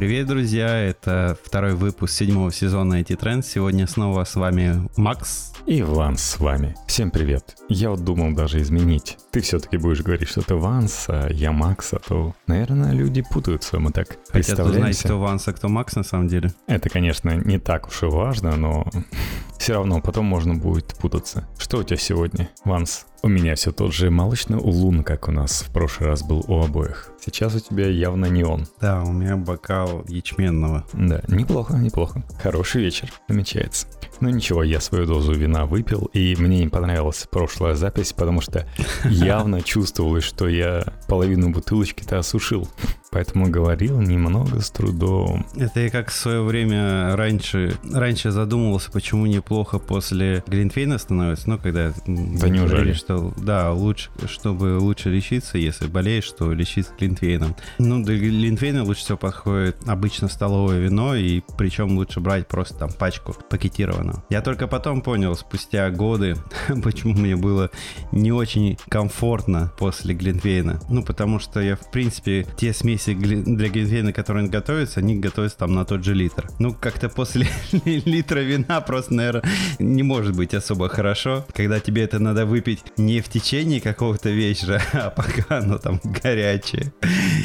Привет, друзья! Это второй выпуск седьмого сезона IT Trends. Сегодня снова с вами Макс. И Ванс с вами. Всем привет. Я вот думал даже изменить. Ты все-таки будешь говорить, что ты Ванс, а я Макс, а то, наверное, люди путаются. Мы так Хотят узнать, кто Ванс, а кто Макс на самом деле. Это, конечно, не так уж и важно, но все равно потом можно будет путаться. Что у тебя сегодня, Ванс? У меня все тот же молочный улун, как у нас в прошлый раз был у обоих. Сейчас у тебя явно не он. Да, у меня бокал ячменного. Да, неплохо, неплохо. Хороший вечер, намечается. Ну ничего, я свою дозу вина выпил, и мне не понравилась прошлая запись, потому что явно чувствовалось, что я половину бутылочки-то осушил. Поэтому говорил немного с трудом. Это я как в свое время раньше, раньше задумывался, почему неплохо после Глинтвейна становится. Ну, когда Да неужели? что да, лучше, чтобы лучше лечиться, если болеешь, то лечиться Глинтвейном. Ну, для Глинтвейна лучше всего подходит обычно столовое вино, и причем лучше брать просто там пачку пакетированного. Я только потом понял, спустя годы, почему мне было не очень комфортно после Глинтвейна. Ну, потому что я, в принципе, те смеси для Глинтвейна, которые готовятся, они готовятся там на тот же литр. Ну, как-то после литра вина просто, наверное, не может быть особо хорошо, когда тебе это надо выпить не в течение какого-то вечера, а пока оно там горячее.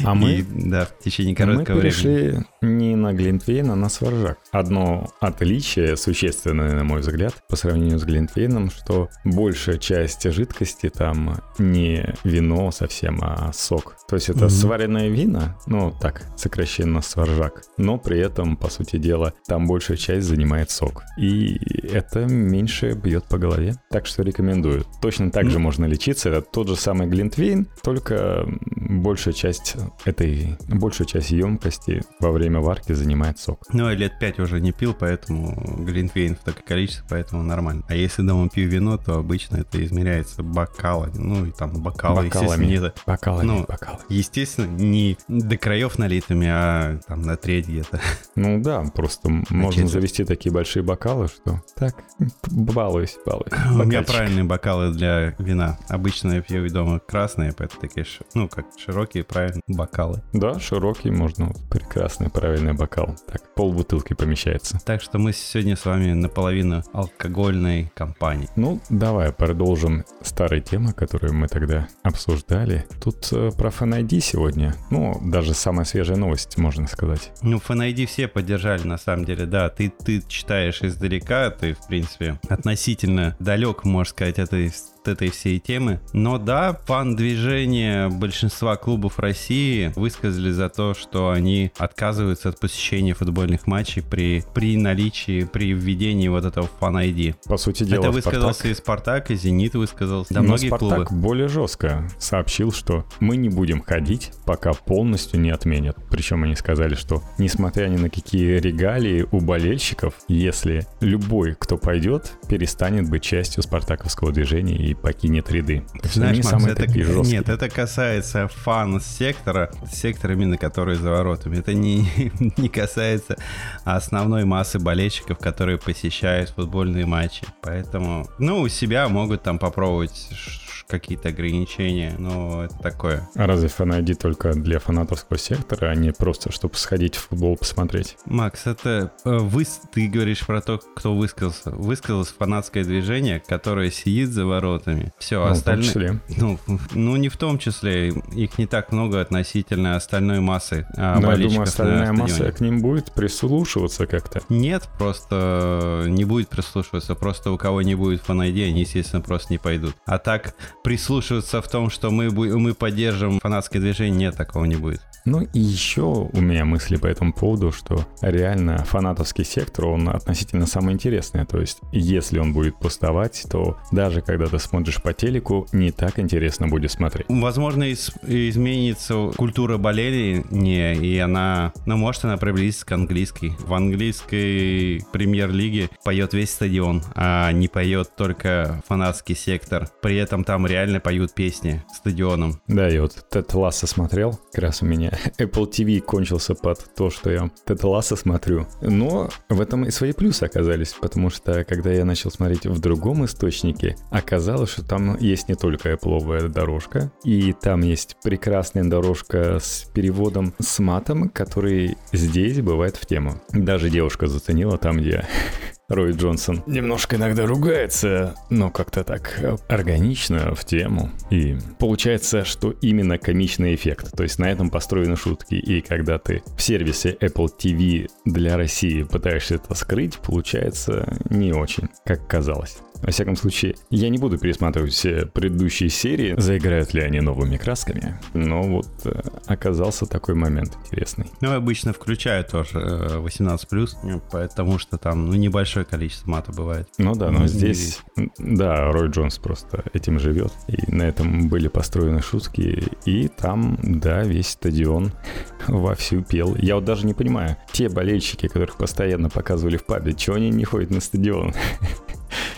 А мы, И, да, в течение мы короткого времени. перешли не на Глинтвейн, а на Сваржак. Одно отличие существенное, на мой взгляд, по сравнению с Глинтвейном, что большая часть жидкости там не вино совсем, а сок. То есть это Мгм. сваренное вино, ну так, сокращенно Сваржак, но при этом, по сути дела, там большая часть занимает сок. И это меньше бьет по голове. Так что рекомендую. Точно так же Ну. можно лечиться. Это тот же самый Глинтвейн, только большая часть этой, большая часть емкости во время варки занимает сок. Ну, я лет пять уже не пил, поэтому глинтвейн в такое количество, поэтому нормально. А если дома пью вино, то обычно это измеряется бокалами. Ну, и там бокалы, естественно, не Бокалами, Ну, бокалы. Естественно, не до краев налитыми, а там на треть где-то. Ну да, просто можно четверть. завести такие большие бокалы, что так, балуюсь, балуюсь. У меня правильные бокалы для вина. Обычно я пью дома красные, поэтому такие, ну, как широкие, правильные бокалы. Да, широкий, можно. Прекрасный, правильный бокал. Так, пол бутылки помещается. Так что мы сегодня с вами наполовину алкогольной компании. Ну, давай продолжим старые темы, которые мы тогда обсуждали. Тут э, про Fan ID сегодня. Ну, даже самая свежая новость, можно сказать. Ну, FNID все поддержали, на самом деле, да. Ты, ты читаешь издалека, ты, в принципе, относительно далек, можно сказать, этой, этой всей темы. Но да, фан-движение большинства клубов России высказали за то, что они отказываются от посещения футбольных матчей при, при наличии, при введении вот этого фан-ID. По сути дела, Это высказался Спартак- и Спартак, и Зенит высказался. Да, Но многие Спартак клубы. более жестко сообщил, что мы не будем ходить, пока полностью не отменят. Причем они сказали, что несмотря ни на какие регалии у болельщиков, если любой, кто пойдет, перестанет быть частью спартаковского движения и покинет ряды. Знаешь, Макс, это, нет, это касается фан-сектора, сектора именно который за воротами. Это не, не касается основной массы болельщиков, которые посещают футбольные матчи. Поэтому, ну, у себя могут там попробовать какие-то ограничения, но это такое. А разве фан только для фанаторского сектора, а не просто, чтобы сходить в футбол посмотреть? Макс, это э, вы, ты говоришь про то, кто высказался. Высказалось фанатское движение, которое сидит за воротами. Все, Ну, в том остальные... числе. Ну, ну, не в том числе. Их не так много относительно остальной массы а, Но я болельщиков думаю, на остальная масса к ним будет прислушиваться как-то. Нет, просто не будет прислушиваться. Просто у кого не будет фан они, естественно, просто не пойдут. А так, прислушиваться в том, что мы, мы поддержим фанатское движение, нет, такого не будет. Ну и еще у меня мысли по этому поводу, что реально фанатовский сектор, он относительно самый интересный. То есть, если он будет пустовать, то даже когда ты смотришь по телеку, не так интересно будет смотреть. Возможно, из- изменится культура боления, и она, ну, может, она приблизится к английской. В английской премьер-лиге поет весь стадион, а не поет только фанатский сектор. При этом там реально поют песни стадионом. Да, и вот Тед Ласса смотрел, как раз у меня Apple TV кончился под то, что я Тета Ласса смотрю. Но в этом и свои плюсы оказались, потому что когда я начал смотреть в другом источнике, оказалось, что там есть не только Apple дорожка, и там есть прекрасная дорожка с переводом с матом, который здесь бывает в тему. Даже девушка заценила там, где Рой Джонсон немножко иногда ругается, но как-то так органично в тему. И получается, что именно комичный эффект. То есть на этом построены шутки. И когда ты в сервисе Apple TV для России пытаешься это скрыть, получается не очень, как казалось. Во всяком случае, я не буду пересматривать все предыдущие серии, заиграют ли они новыми красками, но вот э, оказался такой момент интересный. Ну, обычно включаю тоже 18+, э, потому что там ну, небольшое количество мата бывает. Ну да, но здесь, да, Рой Джонс просто этим живет, и на этом были построены шутки, и там, да, весь стадион вовсю пел. Я вот даже не понимаю, те болельщики, которых постоянно показывали в пабе, чего они не ходят на стадион?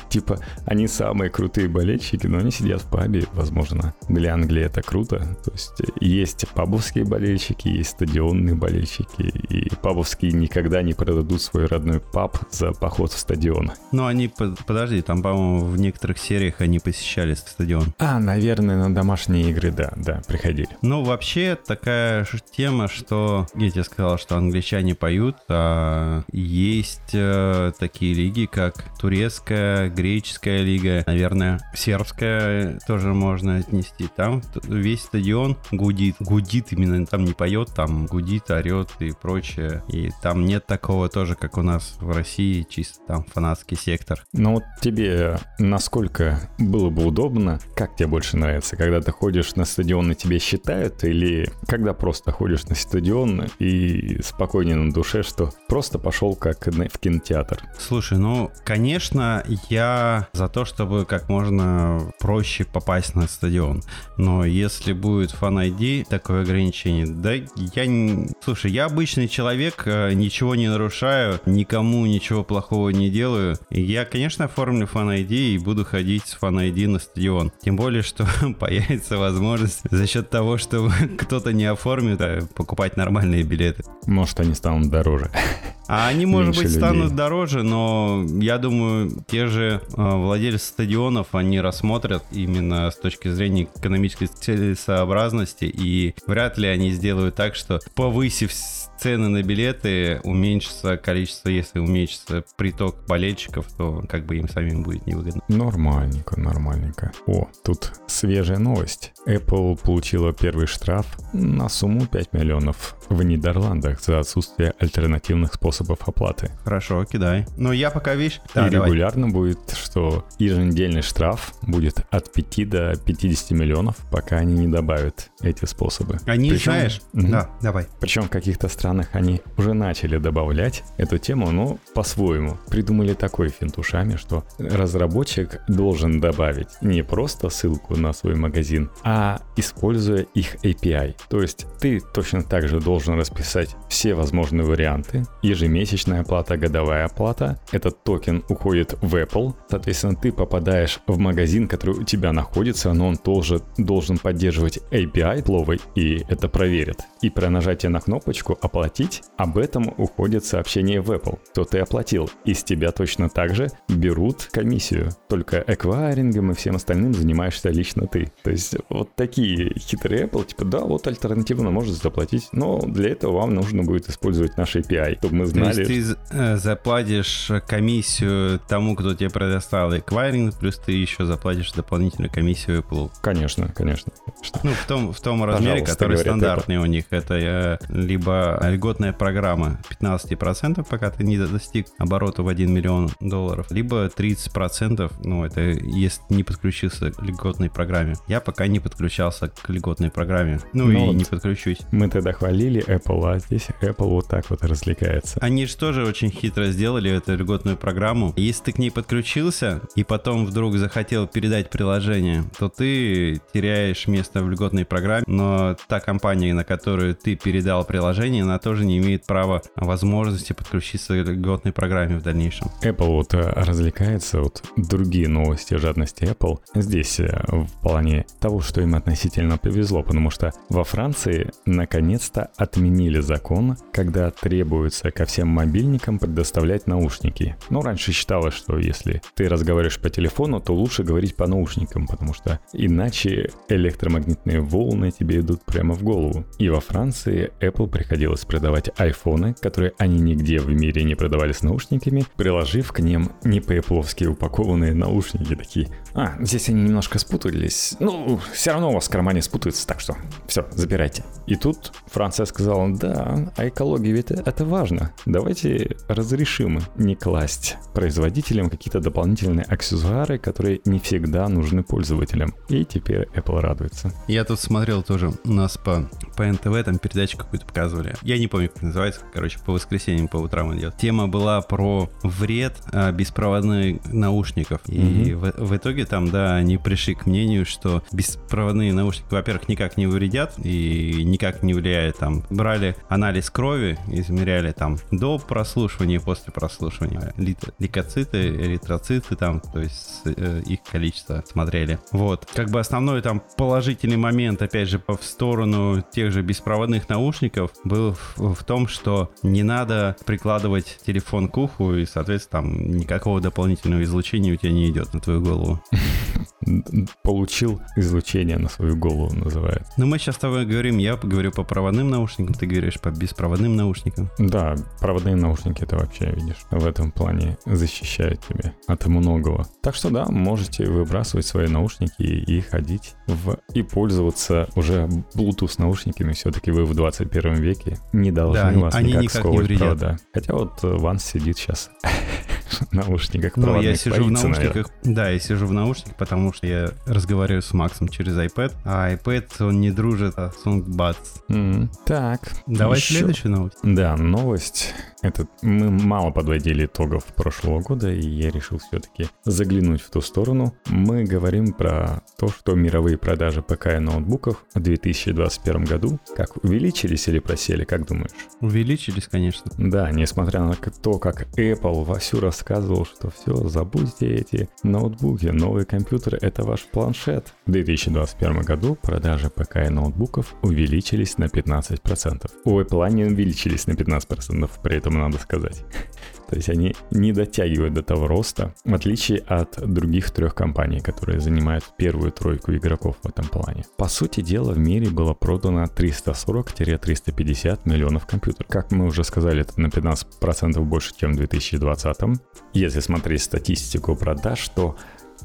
Типа, они самые крутые болельщики, но они сидят в пабе, возможно. Для Англии это круто. То есть есть пабовские болельщики, есть стадионные болельщики, и пабовские никогда не продадут свой родной паб за поход в стадион. Ну, они, подожди, там, по-моему, в некоторых сериях они посещали стадион. А, наверное, на домашние игры, да, да, приходили. Ну, вообще, такая тема, что, я тебе сказал, что англичане поют, а есть э, такие лиги, как турецкая, греческая лига, наверное, сербская тоже можно отнести. Там весь стадион гудит. Гудит именно, там не поет, там гудит, орет и прочее. И там нет такого тоже, как у нас в России, чисто там фанатский сектор. Ну вот тебе насколько было бы удобно, как тебе больше нравится, когда ты ходишь на стадион и тебя считают, или когда просто ходишь на стадион и спокойнее на душе, что просто пошел как в кинотеатр? Слушай, ну, конечно, я за то, чтобы как можно проще попасть на стадион. Но если будет Fan ID, такое ограничение, да я... Не... Слушай, я обычный человек, э, ничего не нарушаю, никому ничего плохого не делаю. Я, конечно, оформлю Fan ID и буду ходить с Fan ID на стадион. Тем более, что появится возможность за счет того, что кто-то не оформит, а покупать нормальные билеты. Может, они станут дороже. А они, может быть, станут дороже, но я думаю, те же э, владельцы стадионов, они рассмотрят именно с точки зрения экономической целесообразности, и вряд ли они сделают так, что повысив цены на билеты, уменьшится количество, если уменьшится приток болельщиков, то как бы им самим будет невыгодно. Нормальненько, нормальненько. О, тут свежая новость. Apple получила первый штраф на сумму 5 миллионов в Нидерландах за отсутствие альтернативных способов оплаты. Хорошо, кидай. Но я пока, видишь... Да, И давай. регулярно будет, что еженедельный штраф будет от 5 до 50 миллионов, пока они не добавят эти способы. Они, Причем, знаешь... Угу. Да, давай. Причем в каких-то странах странах они уже начали добавлять эту тему, но по-своему. Придумали такой финт ушами, что разработчик должен добавить не просто ссылку на свой магазин, а используя их API. То есть ты точно так же должен расписать все возможные варианты. Ежемесячная оплата, годовая оплата. Этот токен уходит в Apple. Соответственно, ты попадаешь в магазин, который у тебя находится, но он тоже должен поддерживать API пловой, и это проверит. И при нажатии на кнопочку оплата оплатить, об этом уходит сообщение в Apple, то ты оплатил. И с тебя точно так же берут комиссию. Только эквайрингом и всем остальным занимаешься лично ты. То есть вот такие хитрые Apple, типа, да, вот альтернативно может заплатить, но для этого вам нужно будет использовать наш API, чтобы мы знали... То есть ты э, заплатишь комиссию тому, кто тебе предоставил эквайринг, плюс ты еще заплатишь дополнительную комиссию Apple. Конечно, конечно. конечно. Ну, в том, в том размере, который стандартный Apple. у них, это либо льготная программа 15%, пока ты не достиг оборота в 1 миллион долларов, либо 30%, ну, это если не подключился к льготной программе. Я пока не подключался к льготной программе, ну, ну и вот не подключусь. Мы тогда хвалили Apple, а здесь Apple вот так вот развлекается. Они же тоже очень хитро сделали эту льготную программу. Если ты к ней подключился и потом вдруг захотел передать приложение, то ты теряешь место в льготной программе, но та компания, на которую ты передал приложение, она тоже не имеет права возможности подключиться к льготной программе в дальнейшем. Apple вот э, развлекается, вот другие новости жадности Apple здесь э, в плане того, что им относительно повезло, потому что во Франции наконец-то отменили закон, когда требуется ко всем мобильникам предоставлять наушники. Ну, раньше считалось, что если ты разговариваешь по телефону, то лучше говорить по наушникам, потому что иначе электромагнитные волны тебе идут прямо в голову. И во Франции Apple приходилось продавать айфоны, которые они нигде в мире не продавали с наушниками, приложив к ним не по-эпловски упакованные наушники такие. А, здесь они немножко спутались. Ну, все равно у вас в кармане спутаются, так что все, забирайте. И тут Франция сказала, да, а экология ведь это важно. Давайте разрешим не класть производителям какие-то дополнительные аксессуары, которые не всегда нужны пользователям. И теперь Apple радуется. Я тут смотрел тоже, у нас по, по НТВ там передачу какую-то показывали. Я не помню, как называется, короче, по воскресеньям, по утрам идет. Тема была про вред а, беспроводных наушников. И mm-hmm. в, в итоге там, да, они пришли к мнению, что беспроводные наушники, во-первых, никак не вредят и никак не влияют. Там брали анализ крови, измеряли там до прослушивания, после прослушивания лейкоциты, эритроциты там, то есть э, их количество смотрели. Вот. Как бы основной там положительный момент, опять же, в сторону тех же беспроводных наушников был в, в том, что не надо прикладывать телефон к уху и, соответственно, там никакого дополнительного излучения у тебя не идет на твою голову. Получил излучение на свою голову, называют. Ну, мы сейчас с тобой говорим, я говорю по проводным наушникам, ты говоришь по беспроводным наушникам. Да, проводные наушники это вообще, видишь, в этом плане защищают тебя от многого. Так что да, можете выбрасывать свои наушники и ходить в и пользоваться уже Bluetooth наушниками. Все-таки вы в 21 веке не должны да, вас они никак, никак сковывать не провода. Хотя вот Ванс сидит сейчас наушниках Ну, я сижу в наушниках. Да, я сижу в наушниках, потому что я разговариваю с Максом через iPad, а iPad, он не дружит с SoundBuds. Mm, так. Давай следующую новость. Да, новость. Это мы мало подводили итогов прошлого года, и я решил все-таки заглянуть в ту сторону. Мы говорим про то, что мировые продажи ПК и ноутбуков в 2021 году как увеличились или просели, как думаешь? Увеличились, конечно. Да, несмотря на то, как Apple вовсю рассказывал, что все, забудьте эти ноутбуки, новые компьютеры — это ваш планшет. В 2021 году продажи ПК и ноутбуков увеличились на 15%. У Apple они увеличились на 15%, при этом надо сказать. То есть они не дотягивают до того роста, в отличие от других трех компаний, которые занимают первую тройку игроков в этом плане. По сути дела, в мире было продано 340-350 миллионов компьютеров. Как мы уже сказали, это на 15% больше, чем в 2020. Если смотреть статистику продаж, то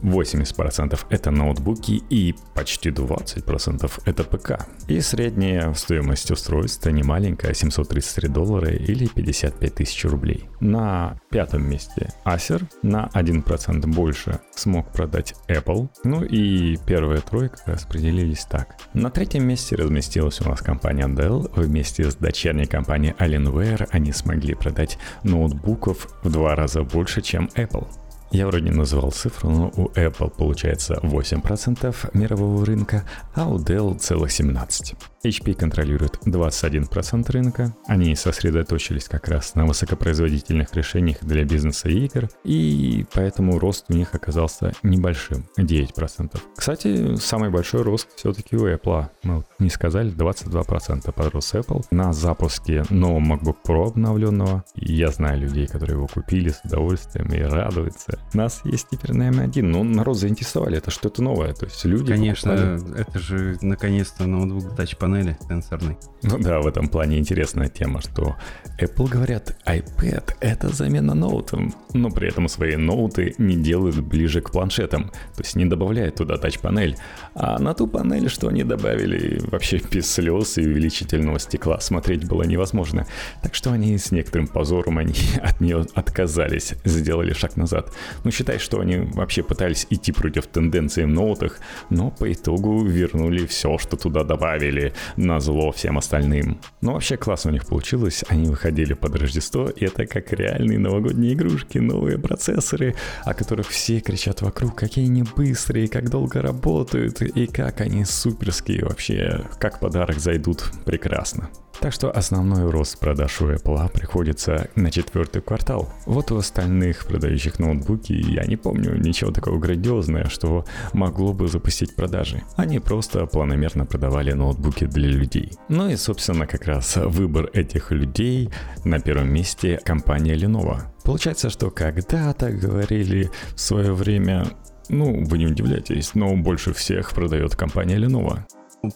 80% это ноутбуки и почти 20% это ПК. И средняя стоимость устройства не маленькая, 733 доллара или 55 тысяч рублей. На пятом месте Acer, на 1% больше смог продать Apple, ну и первая тройка распределились так. На третьем месте разместилась у нас компания Dell, вместе с дочерней компанией Alienware они смогли продать ноутбуков в два раза больше, чем Apple. Я вроде не называл цифру, но у Apple получается 8% мирового рынка, а у Dell целых 17%. HP контролирует 21% рынка. Они сосредоточились как раз на высокопроизводительных решениях для бизнеса и игр, и поэтому рост у них оказался небольшим, 9%. Кстати, самый большой рост все-таки у Apple. Мы не сказали, 22% подрос Apple на запуске нового MacBook Pro обновленного. Я знаю людей, которые его купили с удовольствием и радуются. Нас есть теперь на M1, но народ заинтересовали, это что-то новое. То есть люди Конечно, покупали... это же наконец-то ноутбук Touch панели сенсорной. Ну да, в этом плане интересная тема, что Apple говорят, iPad — это замена ноутам, но при этом свои ноуты не делают ближе к планшетам, то есть не добавляют туда тач-панель. А на ту панель, что они добавили, вообще без слез и увеличительного стекла смотреть было невозможно. Так что они с некоторым позором они от нее отказались, сделали шаг назад. Ну, считай, что они вообще пытались идти против тенденции в ноутах, но по итогу вернули все, что туда добавили, на зло всем остальным. Но вообще классно у них получилось, они выходили под Рождество, и это как реальные новогодние игрушки, новые процессоры, о которых все кричат вокруг, какие они быстрые, как долго работают, и как они суперские вообще, как подарок зайдут прекрасно. Так что основной рост продаж у Apple приходится на четвертый квартал. Вот у остальных продающих ноутбуки я не помню ничего такого грандиозного, что могло бы запустить продажи. Они просто планомерно продавали ноутбуки для людей. Ну и, собственно, как раз выбор этих людей на первом месте компания Lenovo. Получается, что когда-то говорили в свое время ну, вы не удивляйтесь, но больше всех продает компания Lenovo.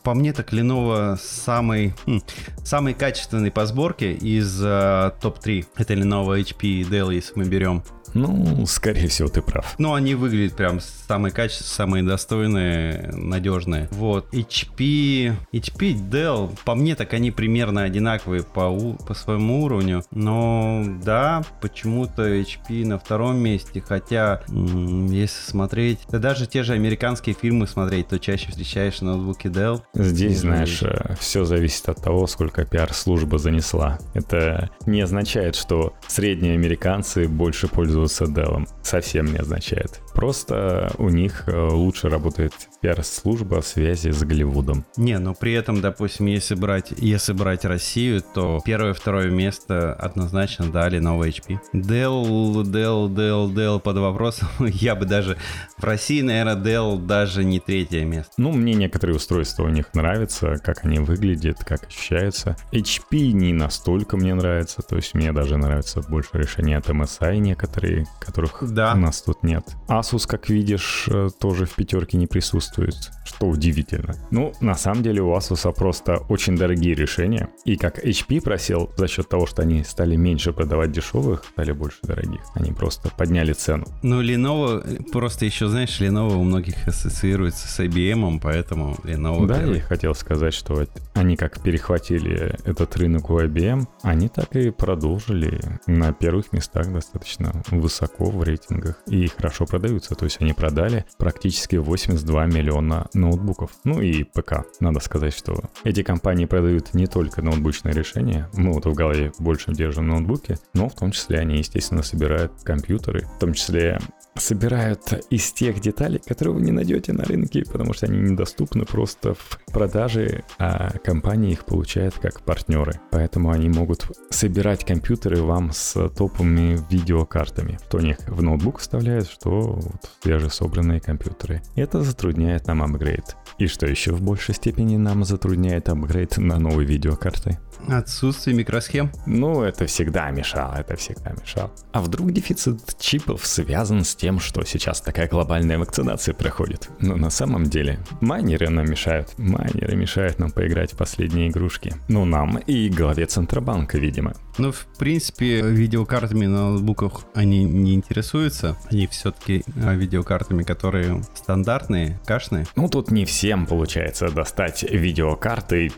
По мне, так Lenovo самый, хм, самый качественный по сборке из э, топ-3. Это Lenovo, HP и Dell, если мы берем. Ну, скорее всего, ты прав. Ну, они выглядят прям самые качественные, самые достойные, надежные. Вот. HP, HP, Dell, по мне, так они примерно одинаковые по, по своему уровню. Но, да, почему-то HP на втором месте. Хотя, если смотреть, да даже те же американские фильмы смотреть, то чаще встречаешь ноутбуки Dell. Здесь, знаешь, э, все зависит от того, сколько пиар-служба занесла. Это не означает, что средние американцы больше пользуются пользоваться Dell. Совсем не означает. Просто у них э, лучше работает пиар-служба связи с Голливудом. Не, но при этом, допустим, если брать, если брать Россию, то первое второе место однозначно дали новый HP. Dell, Dell, Dell, Dell под вопросом. Я бы даже в России, наверное, Dell даже не третье место. Ну, мне некоторые устройства у них нравятся, как они выглядят, как ощущаются. HP не настолько мне нравится, то есть мне даже нравится больше решения от MSI некоторые, которых да. у нас тут нет. Asus, как видишь, э, тоже в пятерке не присутствует, что удивительно. Ну, на самом деле у Asus просто очень дорогие решения. И как HP просил, за счет того, что они стали меньше продавать дешевых, стали больше дорогих. Они просто подняли цену. Ну, Lenovo, просто еще, знаешь, Lenovo у многих ассоциируется с IBM, поэтому Lenovo... Да, первый. я хотел сказать, что они как перехватили этот рынок у IBM, они так и продолжили на первых местах достаточно высоко в рейтингах и хорошо продаются. То есть они продали практически 82 миллиона ноутбуков. Ну и ПК. Надо сказать, что эти компании продают не только ноутбучные решения, мы вот в голове больше держим ноутбуки, но в том числе они, естественно, собирают компьютеры, в том числе собирают из тех деталей, которые вы не найдете на рынке, потому что они недоступны просто в продаже, а компании их получают как партнеры. Поэтому они могут собирать компьютеры вам с топовыми видеокартами. Что у них в ноутбук вставляют, что вот свежесобранные компьютеры. Это затрудняет нам апгрейд. И что еще в большей степени нам затрудняет апгрейд на новые видеокарты? Отсутствие микросхем? Ну, это всегда мешало, это всегда мешало. А вдруг дефицит чипов связан с тем, что сейчас такая глобальная вакцинация проходит? Но на самом деле майнеры нам мешают. Майнеры мешают нам поиграть в последние игрушки. Ну, нам и главе Центробанка, видимо. Ну, в принципе, видеокартами на ноутбуках они не интересуются. Они все-таки а, видеокартами, которые стандартные, кашные. Ну, тут не всем получается достать видеокарты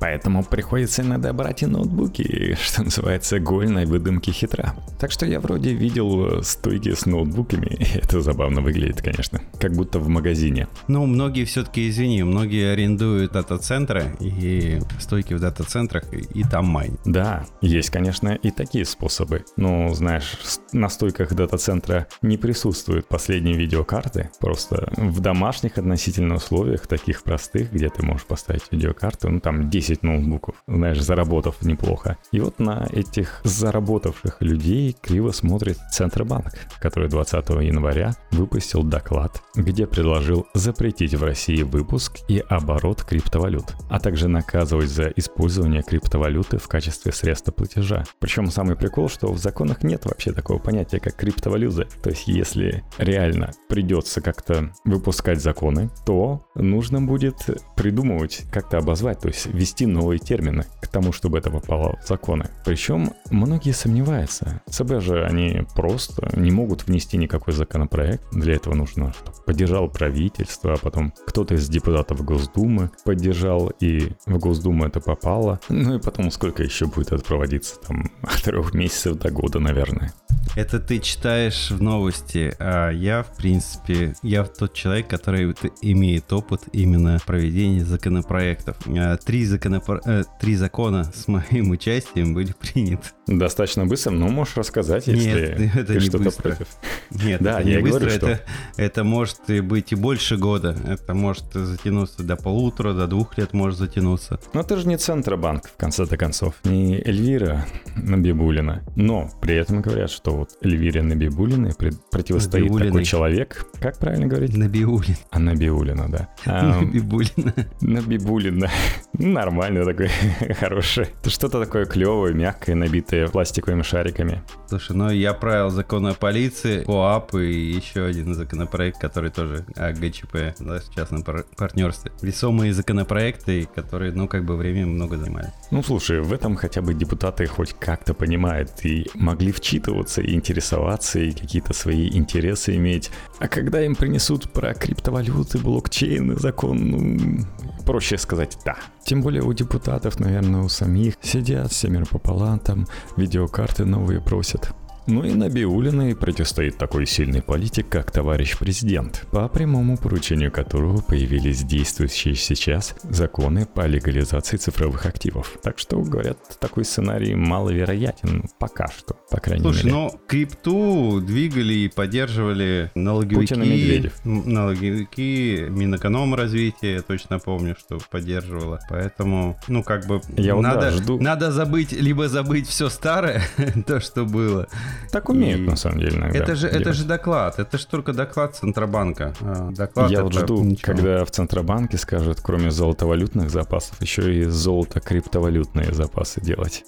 Поэтому приходится иногда брать и ноутбуки, что называется, гольной выдумки хитра. Так что я вроде видел стойки с ноутбуками, это забавно выглядит, конечно, как будто в магазине. Ну, многие все-таки, извини, многие арендуют дата-центры и стойки в дата-центрах, и там майн. Да, есть, конечно, и такие способы. Но, знаешь, на стойках дата-центра не присутствуют последние видеокарты, просто в домашних относительно условиях, таких простых, где ты можешь поставить видеокарту, ну там 10 10 ноутбуков, знаешь, заработав неплохо. И вот на этих заработавших людей криво смотрит Центробанк, который 20 января выпустил доклад, где предложил запретить в России выпуск и оборот криптовалют, а также наказывать за использование криптовалюты в качестве средства платежа. Причем самый прикол, что в законах нет вообще такого понятия, как криптовалюта. То есть если реально придется как-то выпускать законы, то нужно будет придумывать, как-то обозвать, то есть вести ввести новые термины к тому, чтобы это попало в законы. Причем многие сомневаются. ЦБ же они просто не могут внести никакой законопроект. Для этого нужно, чтобы поддержал правительство, а потом кто-то из депутатов Госдумы поддержал, и в Госдуму это попало. Ну и потом сколько еще будет это проводиться? Там от трех месяцев до года, наверное. Это ты читаешь в новости, а я, в принципе, я тот человек, который имеет опыт именно проведения законопроектов. А, три, законопро... Э, три закона с моим участием были приняты. Достаточно быстро, но можешь рассказать, если Нет, это ты не что-то быстро. против. Нет, Да, это я не быстро, говорю, это, это может быть и больше года. Это может затянуться до полутора, до двух лет может затянуться. Но ты же не Центробанк, в конце-то концов, не Эльвира Набибулина. Но при этом говорят, что вот Эльвире Набибулиной противостоит Набиулиной. такой человек, как правильно говорить? Набиулин. А Набиулина, да. Набибулина. Набибулина. Нормально такой, хороший. Это что-то такое клевое, мягкое, набитое пластиковыми шариками. Слушай, ну я правил закон о полиции, КОАП и еще один законопроект, который тоже о ГЧП, да, в частном пар- партнерстве. Весомые законопроекты, которые, ну, как бы время много занимали. Ну, слушай, в этом хотя бы депутаты хоть как-то понимают и могли вчитываться и интересоваться, и какие-то свои интересы иметь. А когда им принесут про криптовалюты, блокчейн, закон, ну, проще сказать «да». Тем более у депутатов, наверное, у самих сидят семеро пополам, там видеокарты новые просят. Ну и на Биулиной противостоит такой сильный политик, как товарищ президент, по прямому поручению которого появились действующие сейчас законы по легализации цифровых активов. Так что, говорят, такой сценарий маловероятен пока что, по крайней Слушай, мере. ну крипту двигали и поддерживали налоговики. Путин и Медведев. Налоговики, Минэкономразвитие, я точно помню, что поддерживала. Поэтому, ну, как бы Я вот, да, надо, жду. надо забыть, либо забыть все старое, то, что было. Так умеют, и- на самом деле, иногда. это же, это же доклад, это же только доклад Центробанка. А, Доклад Я вот жду, ничего. когда в Центробанке скажут, кроме золотовалютных запасов, еще и золото-криптовалютные запасы делать.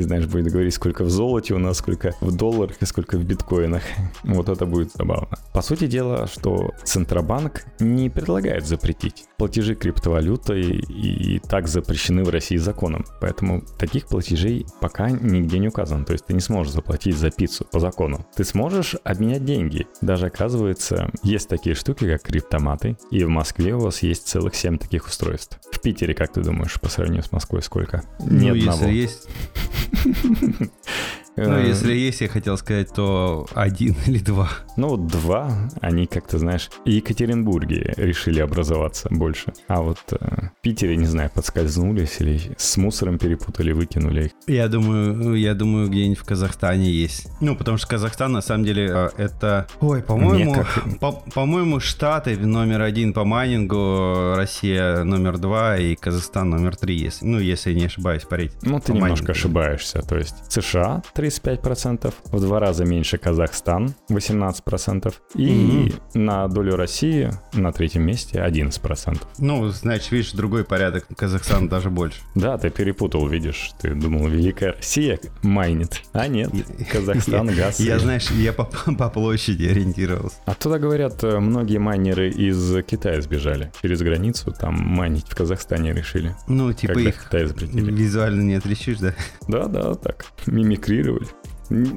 И знаешь, будет говорить, сколько в золоте у нас, сколько в долларах и сколько в биткоинах. Вот это будет забавно. По сути дела, что Центробанк не предлагает запретить. Платежи криптовалютой и так запрещены в России законом. Поэтому таких платежей пока нигде не указано. То есть ты не сможешь заплатить за пиццу по закону. Ты сможешь обменять деньги. Даже оказывается, есть такие штуки, как криптоматы. И в Москве у вас есть целых 7 таких устройств. В Питере, как ты думаешь, по сравнению с Москвой сколько? Ни ну, одного. если есть, フフフフ。Ну, Э, если есть, я хотел сказать, то один или два. Ну два, они как-то, знаешь, в Екатеринбурге решили образоваться больше. А вот э, в Питере, не знаю, подскользнулись или с мусором перепутали, выкинули их. Я думаю, я думаю, где-нибудь в Казахстане есть. Ну, потому что Казахстан, на самом деле, э, это... Ой, по-моему, как- по- по-моему, Штаты номер один по майнингу, Россия номер два и Казахстан номер три, если, ну, если не ошибаюсь, парить. Ну, ты По немножко майнингу. ошибаешься. То есть США 35%, в два раза меньше Казахстан 18%, и на долю России на третьем месте 11%. Ну, значит, видишь, другой порядок. Казахстан даже больше. Да, ты перепутал, видишь, ты думал, Великая Россия майнит, а нет, Казахстан газ. Я, знаешь, я по, по площади ориентировался. Оттуда, говорят, э, многие майнеры из Китая сбежали через границу, там майнить в Казахстане решили. Ну, типа их Китай запретили. визуально не отличишь, да? Да-да, так, мимикрировали.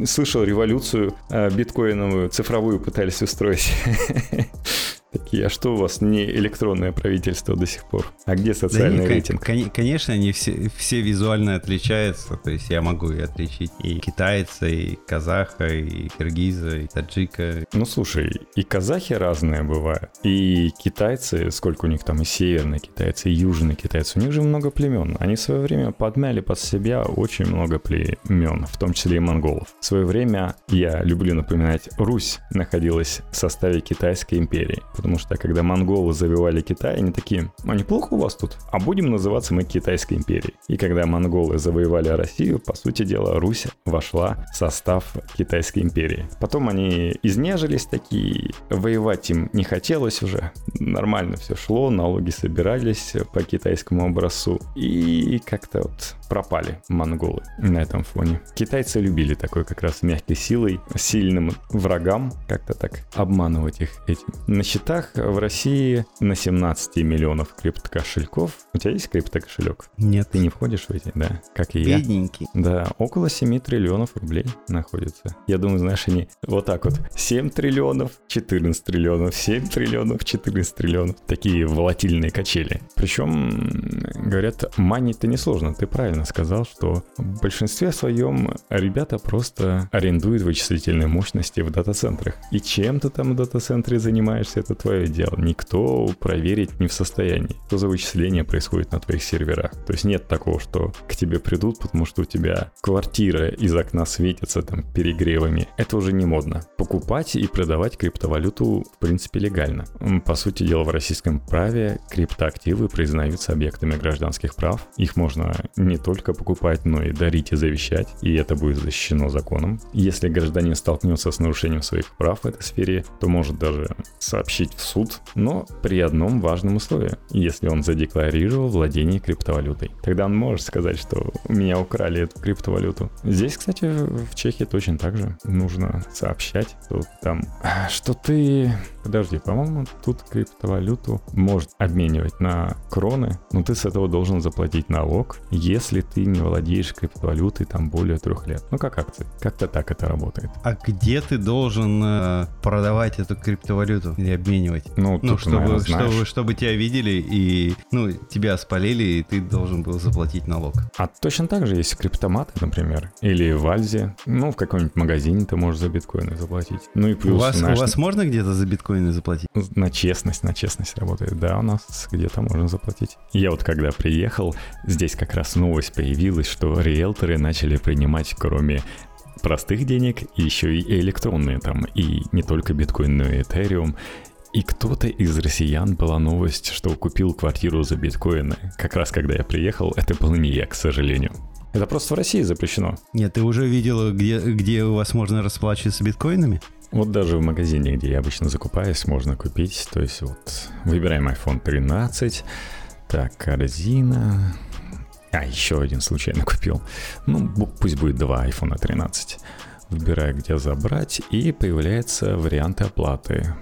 Слышал, революцию э, биткоиновую цифровую пытались устроить. Такие, а что у вас не электронное правительство до сих пор? А где Да социальный не, кон- рейтинг? кон- конечно, они все, все визуально отличаются. То есть я могу и отличить и китайца, и казаха, и киргиза, и таджика. Ну слушай, и казахи разные бывают, и китайцы, сколько у них там и северные китайцы, и южные китайцы, у них же много племен. Они в свое время подмяли под себя очень много племен, в том числе и монголов. В свое время, я люблю напоминать, Русь находилась в составе Китайской империи, потому что когда монголы завоевали Китай, они такие, а неплохо у вас тут, а будем называться мы Китайской империей. И когда монголы завоевали Россию, по сути дела, Русь вошла в состав Китайской империи. Потом они изнежились такие, воевать им не хотелось уже, нормально все шло, налоги собирались по китайскому образцу, и как-то вот пропали монголы на этом фоне. Китайцы любили такой как раз мягкой силой, сильным врагам, как-то так обманывать их этим. На счетах в России на 17 миллионов криптокошельков. У тебя есть криптокошелек? Нет, Ты не входишь в эти, да? Как и я. бедненький. Да, около 7 триллионов рублей находится. Я думаю, знаешь, они вот так вот. 7 триллионов, 14 триллионов, 7 триллионов, 14 триллионов. Такие волатильные качели. Причем, говорят, манить-то несложно, ты правильно правильно сказал, что в большинстве своем ребята просто арендуют вычислительные мощности в дата-центрах. И чем ты там в дата-центре занимаешься, это твое дело. Никто проверить не в состоянии, что за вычисление происходит на твоих серверах. То есть нет такого, что к тебе придут, потому что у тебя квартира из окна светится там перегревами. Это уже не модно. Покупать и продавать криптовалюту в принципе легально. По сути дела в российском праве криптоактивы признаются объектами гражданских прав. Их можно не только покупать, но и дарить и завещать, и это будет защищено законом. Если гражданин столкнется с нарушением своих прав в этой сфере, то может даже сообщить в суд, но при одном важном условии. Если он задекларировал владение криптовалютой. Тогда он может сказать, что меня украли эту криптовалюту. Здесь, кстати, в Чехии точно так же. Нужно сообщать, что там, что ты... Подожди, по-моему, тут криптовалюту может обменивать на кроны, но ты с этого должен заплатить налог, если ты не владеешь криптовалютой там более трех лет. Ну, как акции. Как-то так это работает. А где ты должен э, продавать эту криптовалюту или обменивать? Ну, Ну, тут, чтобы, наверное, знаешь. чтобы, чтобы тебя видели и, ну, тебя спалили, и ты должен был заплатить налог. А точно так же есть криптоматы, например, или в Альзе. Ну, в каком-нибудь магазине ты можешь за биткоины заплатить. Ну и плюс, у, вас, знаешь, у вас можно где-то за биткоины заплатить? на честность, на честность работает. Да, у нас где-то можно заплатить. Я вот когда приехал, здесь как раз новость появилась, что риэлторы начали принимать, кроме простых денег, еще и электронные там, и не только биткоин, но и этериум. И кто-то из россиян была новость, что купил квартиру за биткоины. Как раз когда я приехал, это был не я, к сожалению. Это просто в России запрещено. Нет, ты уже видела, где, где у вас можно расплачиваться биткоинами? Вот даже в магазине, где я обычно закупаюсь, можно купить. То есть вот выбираем iPhone 13. Так, корзина. А, еще один случайно купил. Ну, пусть будет два iPhone 13. Выбираю, где забрать, и появляются варианты оплаты.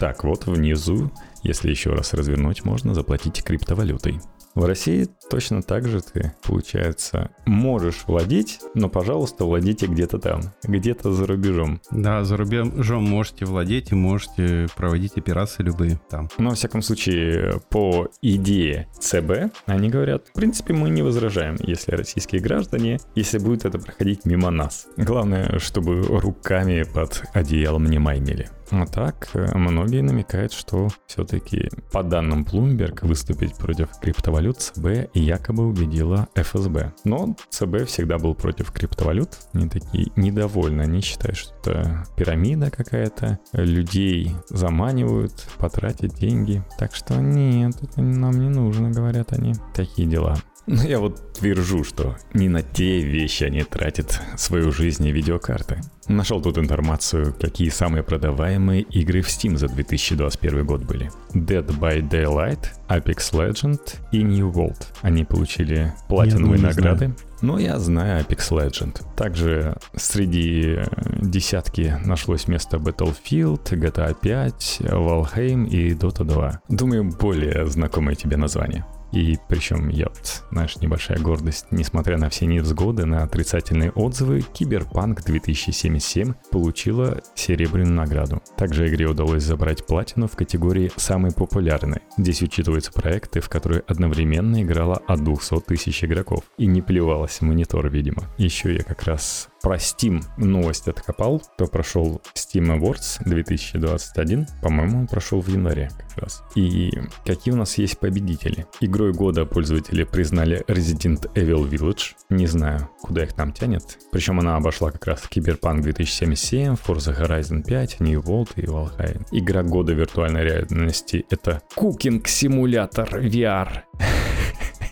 Так, вот внизу, если еще раз развернуть, можно заплатить криптовалютой. В России точно так же ты, получается, можешь владеть, но, пожалуйста, владите где-то там, где-то за рубежом. Да, за рубежом можете владеть и можете проводить операции любые там. Но, во всяком случае, по идее ЦБ, они говорят, в принципе, мы не возражаем, если российские граждане, если будет это проходить мимо нас. Главное, чтобы руками под одеялом не маймили. А так, э, многие намекают, что все-таки по данным Bloomberg выступить против криптовалют ЦБ якобы убедила ФСБ. Но ЦБ всегда был против криптовалют. Они такие недовольны. Они считают, что это пирамида какая-то. Людей заманивают, потратить деньги. Так что нет, это нам не нужно, говорят они. Такие дела. Но я вот твержу, что не на те вещи они тратят свою жизнь и видеокарты. Нашел тут информацию, какие самые продаваемые игры в Steam за 2021 год были. Dead by Daylight, Apex Legend и New World. Они получили платиновые не награды. Но я знаю Apex Legend. Также среди э, десятки нашлось место Battlefield, GTA 5, Valheim и Dota 2. Думаю, более знакомые тебе названия. И причем я вот, знаешь, небольшая гордость, несмотря на все невзгоды, на отрицательные отзывы, Киберпанк 2077 получила серебряную награду. Также игре удалось забрать платину в категории «Самый популярный». Здесь учитываются проекты, в которые одновременно играло от 200 тысяч игроков. И не плевалась монитор, видимо. Еще я как раз про Steam новость откопал, кто прошел Steam Awards 2021, по-моему, прошел в январе раз. И какие у нас есть победители? Игрой года пользователи признали Resident Evil Village. Не знаю, куда их там тянет. Причем она обошла как раз Cyberpunk 2077, Forza Horizon 5, New World и Valheim. Игра года виртуальной реальности — это Cooking Simulator VR.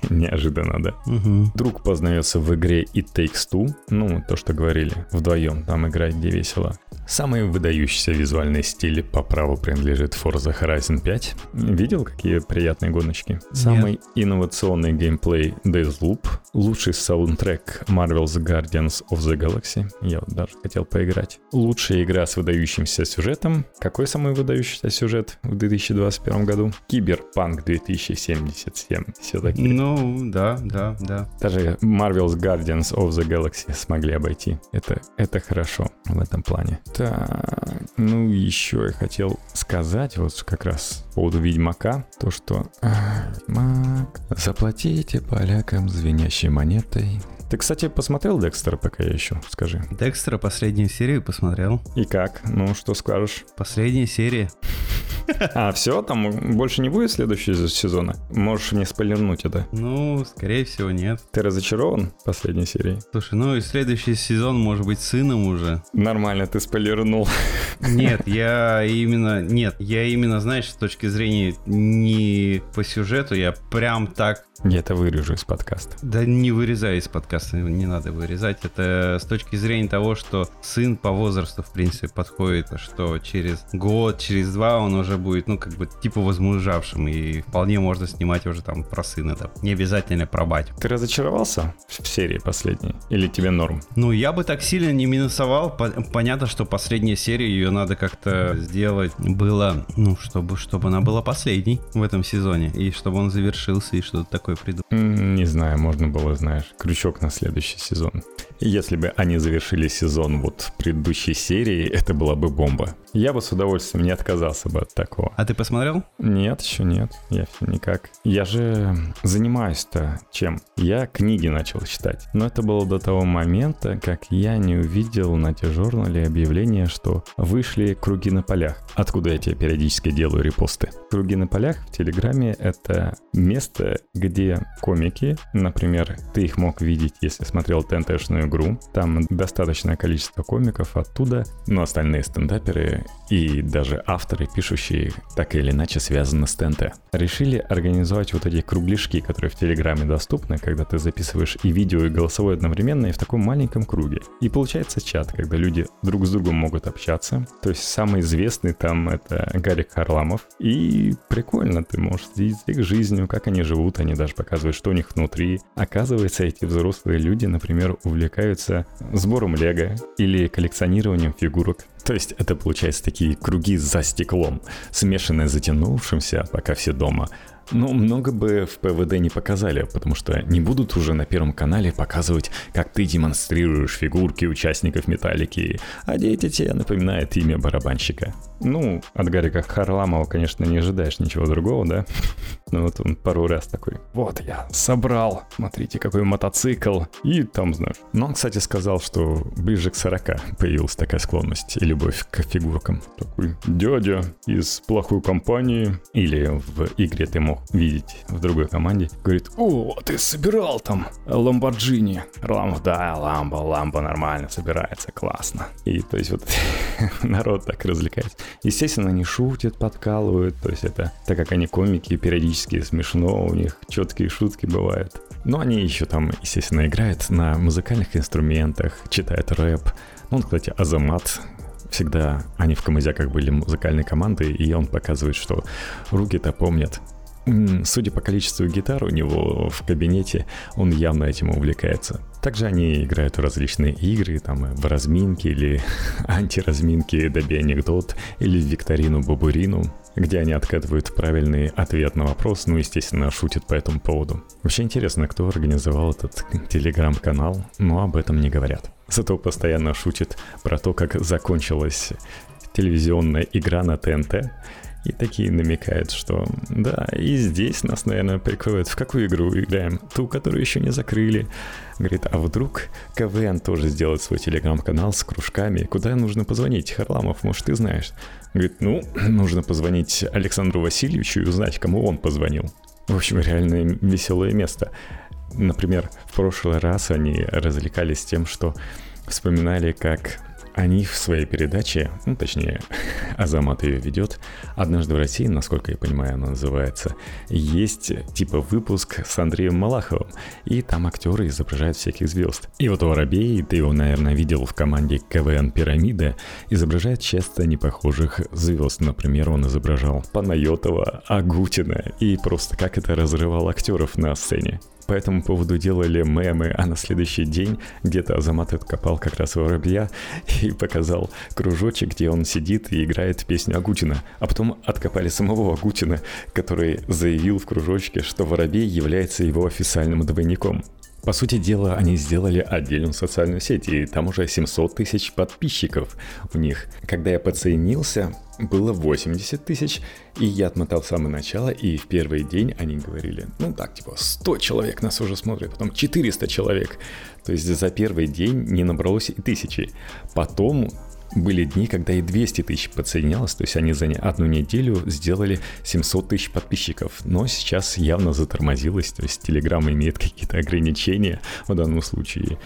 Неожиданно, да? Угу. Друг познается в игре It Takes Two, ну, то, что говорили, вдвоем там играть, где весело. Самый выдающийся визуальный стиль по праву принадлежит Forza Horizon 5. Видел, какие приятные гоночки? Самый инновационный геймплей Deathloop. Лучший саундтрек Marvel's Guardians of the Galaxy. Я вот даже хотел поиграть. Лучшая игра с выдающимся сюжетом. Какой самый выдающийся сюжет в 2021 году? Киберпанк 2077. Все-таки. Ну, да, да, да. Даже Marvel's Guardians of the Galaxy смогли обойти. Это, это хорошо в этом плане. Так, ну еще я хотел сказать вот как раз по поводу Ведьмака, то что... Ведьмак, заплатите полякам звенящей монетой. Ты, кстати, посмотрел Декстера пока еще, скажи? Декстера последнюю серию посмотрел. И как? Ну, что скажешь? Последняя серия. А, все? Там больше не будет следующего сезона? Можешь мне спойлернуть это? Ну, скорее всего, нет. Ты разочарован последней серией? Слушай, ну и следующий сезон может быть сыном уже. Нормально, ты спойлернул. Нет, я именно... Нет, я именно, знаешь, с точки зрения не по сюжету, я прям так я это вырежу из подкаста. Да не вырезай из подкаста, не надо вырезать. Это с точки зрения того, что сын по возрасту, в принципе, подходит, что через год, через два он уже будет, ну, как бы, типа возмужавшим, и вполне можно снимать уже там про сына, да. Не обязательно про батю. Ты разочаровался в серии последней? Или тебе норм? Ну, я бы так сильно не минусовал. Понятно, что последняя серия, ее надо как-то сделать было, ну, чтобы, чтобы она была последней в этом сезоне, и чтобы он завершился, и что-то такое придумать. Не знаю, можно было, знаешь, крючок на следующий сезон. Если бы они завершили сезон вот предыдущей серии, это была бы бомба. Я бы с удовольствием не отказался бы от такого. А ты посмотрел? Нет, еще нет. Я никак. Я же занимаюсь-то чем? Я книги начал читать. Но это было до того момента, как я не увидел на T-журнале объявление, что вышли круги на полях. Откуда я тебе периодически делаю репосты. Круги на полях в Телеграме — это место, где комики, например, ты их мог видеть, если смотрел ТНТшную игру. Там достаточное количество комиков оттуда, но остальные стендаперы и даже авторы, пишущие так или иначе связаны с ТНТ. Решили организовать вот эти кругляшки, которые в Телеграме доступны, когда ты записываешь и видео, и голосовое одновременно, и в таком маленьком круге. И получается чат, когда люди друг с другом могут общаться. То есть самый известный там это Гарик Харламов. И прикольно, ты можешь за их жизнью, как они живут, они даже показывают, что у них внутри. Оказывается, эти взрослые люди, например, увлекаются сбором лего или коллекционированием фигурок. То есть это получается такие круги за стеклом, смешанные затянувшимся, пока все дома, ну, много бы в ПВД не показали, потому что не будут уже на Первом канале показывать, как ты демонстрируешь фигурки участников Металлики, а дети тебе напоминает имя барабанщика. Ну, от Гарика Харламова, конечно, не ожидаешь ничего другого, да? Но вот он пару раз такой, вот я собрал, смотрите, какой мотоцикл, и там, знаешь. Но он, кстати, сказал, что ближе к 40 появилась такая склонность и любовь к фигуркам. Такой дядя из плохой компании, или в игре ты мог видеть в другой команде, говорит, о, ты собирал там Ламборджини. Ламбо, да, Ламбо, Ламбо нормально собирается, классно. И то есть вот народ так развлекается. Естественно, они шутят, подкалывают, то есть это, так как они комики, периодически смешно, у них четкие шутки бывают. Но они еще там, естественно, играют на музыкальных инструментах, читают рэп. Ну, кстати, Азамат, всегда они в Камызяках были музыкальной командой, и он показывает, что руки-то помнят. Судя по количеству гитар у него в кабинете, он явно этим увлекается. Также они играют в различные игры, там в разминки или антиразминки «Доби анекдот» или в викторину «Бабурину», где они откатывают правильный ответ на вопрос, ну, естественно, шутят по этому поводу. Вообще интересно, кто организовал этот телеграм-канал, но об этом не говорят. Зато постоянно шутит про то, как закончилась телевизионная игра на ТНТ, и такие намекают, что да, и здесь нас, наверное, прикроют. В какую игру играем? Ту, которую еще не закрыли. Говорит, а вдруг КВН тоже сделает свой телеграм-канал с кружками? Куда нужно позвонить? Харламов, может, ты знаешь? Говорит, ну, нужно позвонить Александру Васильевичу и узнать, кому он позвонил. В общем, реально веселое место. Например, в прошлый раз они развлекались тем, что вспоминали, как они в своей передаче, ну, точнее, Азамат ее ведет, «Однажды в России», насколько я понимаю, она называется, есть типа выпуск с Андреем Малаховым, и там актеры изображают всяких звезд. И вот Воробей, ты его, наверное, видел в команде КВН «Пирамида», изображает часто непохожих звезд. Например, он изображал Панайотова, Агутина, и просто как это разрывал актеров на сцене по этому поводу делали мемы, а на следующий день где-то Азамат откопал как раз воробья и показал кружочек, где он сидит и играет песню Агутина. А потом откопали самого Агутина, который заявил в кружочке, что воробей является его официальным двойником. По сути дела, они сделали отдельную социальную сеть, и там уже 700 тысяч подписчиков у них. Когда я поценился, было 80 тысяч, и я отмотал в самое начало, и в первый день они говорили, ну так, типа, 100 человек нас уже смотрят, потом 400 человек. То есть за первый день не набралось и тысячи. Потом были дни, когда и 200 тысяч подсоединялось, то есть они за одну неделю сделали 700 тысяч подписчиков, но сейчас явно затормозилось, то есть Telegram имеет какие-то ограничения в данном случае.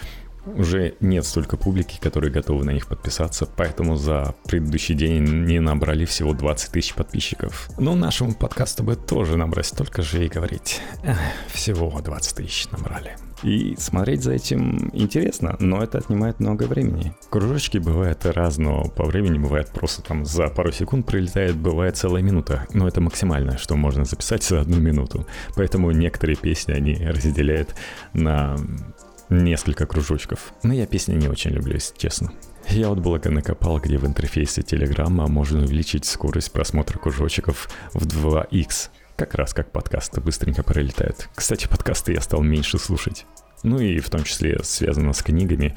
Уже нет столько публики, которые готовы на них подписаться, поэтому за предыдущий день не набрали всего 20 тысяч подписчиков. Но нашему подкасту бы тоже набрать столько же и говорить. Всего 20 тысяч набрали. И смотреть за этим интересно, но это отнимает много времени. Кружочки бывают разного по времени, бывает просто там за пару секунд прилетает, бывает целая минута. Но это максимальное, что можно записать за одну минуту. Поэтому некоторые песни они разделяют на несколько кружочков. Но я песни не очень люблю, если честно. Я вот благо накопал, где в интерфейсе Телеграма можно увеличить скорость просмотра кружочков в 2х. Как раз как подкасты быстренько пролетают. Кстати, подкасты я стал меньше слушать. Ну и в том числе связано с книгами.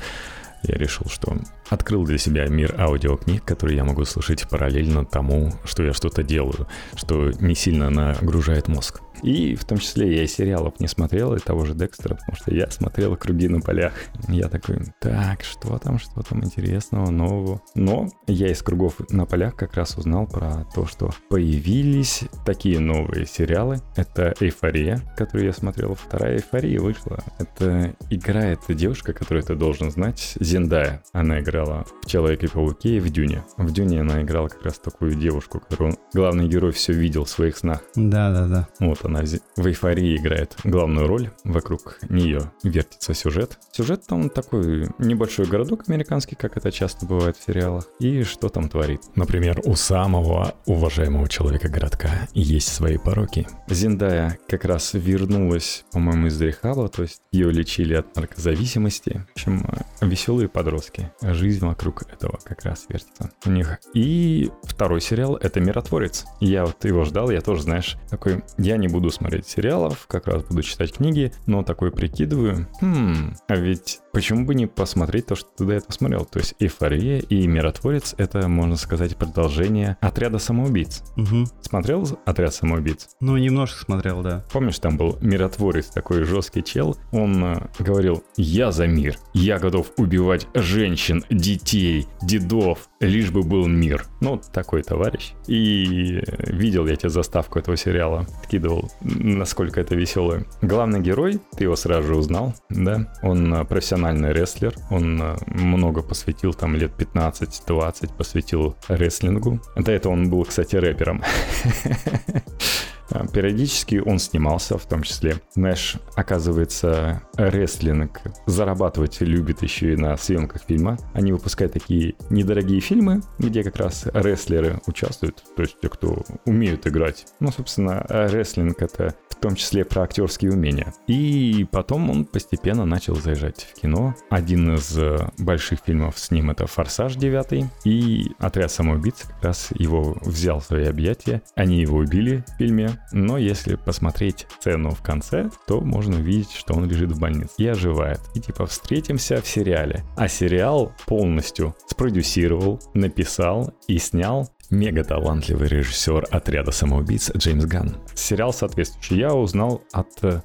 Я решил, что открыл для себя мир аудиокниг, которые я могу слушать параллельно тому, что я что-то делаю, что не сильно нагружает мозг. И в том числе я и сериалов не смотрел, и того же Декстера, потому что я смотрел «Круги на полях». Я такой, так, что там, что там интересного, нового. Но я из «Кругов на полях» как раз узнал про то, что появились такие новые сериалы. Это «Эйфория», которую я смотрел. Вторая «Эйфория» вышла. Это играет девушка, которую ты должен знать, Зендая. Она играла в «Человеке-пауке» и в «Дюне». В «Дюне» она играла как раз такую девушку, которую главный герой все видел в своих снах. Да-да-да. Вот она в эйфории играет главную роль, вокруг нее вертится сюжет. Сюжет там такой небольшой городок американский, как это часто бывает в сериалах, и что там творит. Например, у самого уважаемого человека городка есть свои пороки. Зиндая как раз вернулась, по-моему, из рехаба, то есть ее лечили от наркозависимости. В общем, веселые подростки. Жизнь вокруг этого как раз вертится у них. И второй сериал — это «Миротворец». Я вот его ждал, я тоже, знаешь, такой, я не буду буду смотреть сериалов, как раз буду читать книги, но такой прикидываю, хм, а ведь почему бы не посмотреть то, что ты до этого смотрел? То есть «Эйфория» и «Миротворец» — это, можно сказать, продолжение «Отряда самоубийц». Угу. Смотрел «Отряд самоубийц»? Ну, немножко смотрел, да. Помнишь, там был «Миротворец», такой жесткий чел, он э, говорил «Я за мир, я готов убивать женщин, детей, дедов, лишь бы был мир». Ну, такой товарищ. И видел я тебе заставку этого сериала, скидывал насколько это веселое. Главный герой, ты его сразу же узнал, да? Он э, профессиональный рестлер, он э, много посвятил, там лет 15-20 посвятил рестлингу. До этого он был, кстати, рэпером. А, периодически он снимался, в том числе. Знаешь, оказывается, рестлинг зарабатывать любит еще и на съемках фильма. Они выпускают такие недорогие фильмы, где как раз рестлеры участвуют, то есть те, кто умеют играть. Ну, собственно, рестлинг это в том числе про актерские умения. И потом он постепенно начал заезжать в кино. Один из э, больших фильмов с ним это «Форсаж 9», и «Отряд самоубийц» как раз его взял в свои объятия. Они его убили в фильме, но если посмотреть сцену в конце, то можно увидеть, что он лежит в больнице и оживает. И типа встретимся в сериале. А сериал полностью спродюсировал, написал и снял мега талантливый режиссер отряда самоубийц Джеймс Ганн. Сериал соответствующий я узнал от э,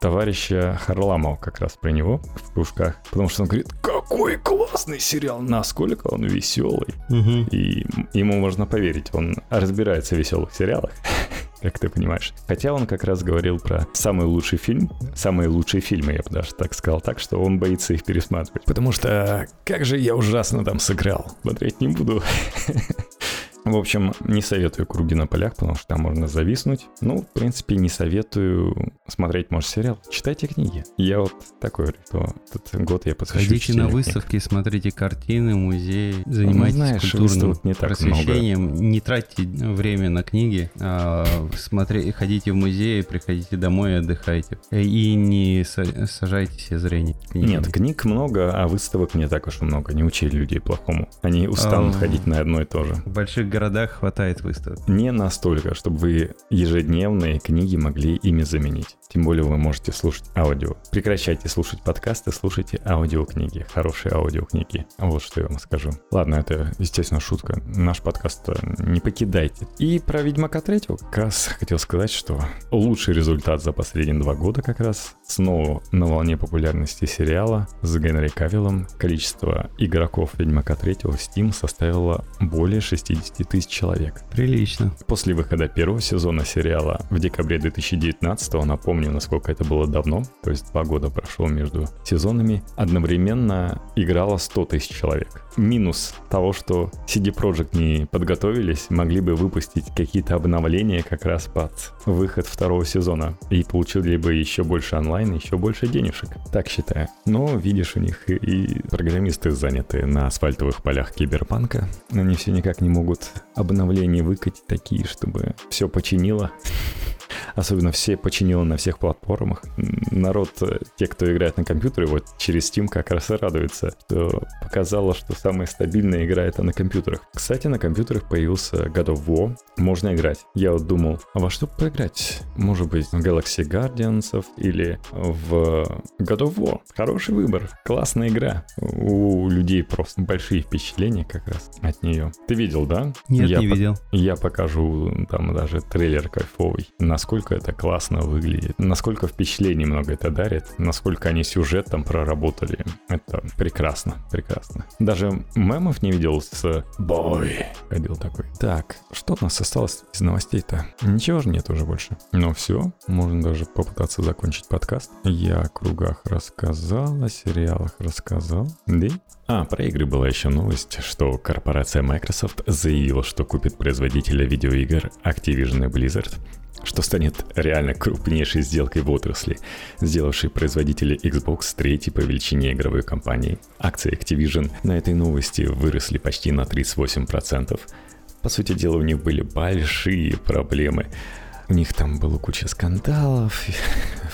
товарища Харламова как раз про него в кружках, потому что он говорит, какой классный сериал, насколько он веселый. Угу. И ему можно поверить, он разбирается в веселых сериалах как ты понимаешь. Хотя он как раз говорил про самый лучший фильм, самые лучшие фильмы, я бы даже так сказал, так что он боится их пересматривать. Потому что как же я ужасно там сыграл. Смотреть не буду. В общем, не советую круги на полях, потому что там можно зависнуть. Ну, в принципе, не советую смотреть, может, сериал. Читайте книги. Я вот такой, что этот год я посвящу Ходите на выставки, книг. смотрите картины, музеи, занимайтесь ну, знаешь, культурным не так просвещением. Много. Не тратьте время на книги, а смотри, ходите в музей, приходите домой и отдыхайте. И не сажайте себе зрение. Книги. Нет, книг много, а выставок не так уж много. Не учили людей плохому. Они устанут а, ходить на одно и то же. Больших городах хватает выставок. Не настолько, чтобы вы ежедневные книги могли ими заменить. Тем более вы можете слушать аудио. Прекращайте слушать подкасты, слушайте аудиокниги. Хорошие аудиокниги. Вот что я вам скажу. Ладно, это, естественно, шутка. Наш подкаст не покидайте. И про Ведьмака третьего как раз хотел сказать, что лучший результат за последние два года как раз снова на волне популярности сериала с Генри Кавиллом количество игроков Ведьмака третьего в Steam составило более 60 тысяч человек. Прилично. После выхода первого сезона сериала в декабре 2019 напомню, помню, насколько это было давно, то есть два года прошло между сезонами, одновременно играло 100 тысяч человек. Минус того, что CD Projekt не подготовились, могли бы выпустить какие-то обновления как раз под выход второго сезона и получили бы еще больше онлайн, еще больше денежек, так считаю. Но видишь, у них и программисты заняты на асфальтовых полях киберпанка, они все никак не могут обновления выкатить такие, чтобы все починило особенно все починило на всех платформах. Народ, э, те, кто играет на компьютере, вот через Steam как раз и радуется, что показало, что самая стабильная игра это на компьютерах. Кстати, на компьютерах появился God of War, можно играть. Я вот думал, а во что поиграть? Может быть, в Galaxy Guardians или в God of War. Хороший выбор, классная игра. У людей просто большие впечатления как раз от нее. Ты видел, да? Нет, я не по- видел. Я покажу там даже трейлер кайфовый. Насколько это классно выглядит, насколько впечатлений много это дарит, насколько они сюжет там проработали. Это прекрасно, прекрасно. Даже мемов не видел с «Бой». Ходил такой. Так, что у нас осталось из новостей-то? Ничего же нет уже больше. Ну все, можно даже попытаться закончить подкаст. Я о кругах рассказал, о сериалах рассказал. Да? А, про игры была еще новость, что корпорация Microsoft заявила, что купит производителя видеоигр Activision и Blizzard что станет реально крупнейшей сделкой в отрасли, сделавшей производителя Xbox третьей по величине игровой компании. Акции Activision на этой новости выросли почти на 38%. По сути дела, у них были большие проблемы. У них там было куча скандалов,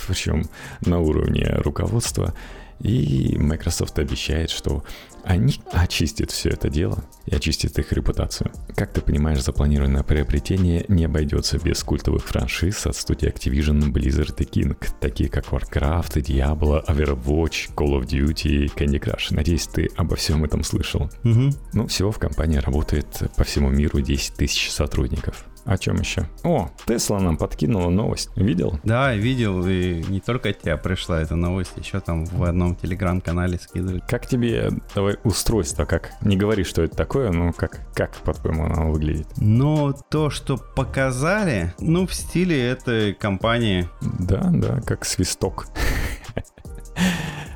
причем на уровне руководства. И Microsoft обещает, что они очистят все это дело и очистят их репутацию. Как ты понимаешь, запланированное приобретение не обойдется без культовых франшиз от студии Activision, Blizzard и King, такие как Warcraft, Diablo, Overwatch, Call of Duty, Candy Crush. Надеюсь, ты обо всем этом слышал. Мгм. Ну, всего в компании работает по всему миру 10 тысяч сотрудников. О чем еще? О, Тесла нам подкинула новость. Видел? Да, видел, и не только от тебя пришла эта новость, еще там в одном телеграм-канале скидывают. Как тебе давай устройство, как? Не говори, что это такое, но как, как по-твоему, оно выглядит? Но то, что показали, ну, в стиле этой компании. Да, да, как свисток.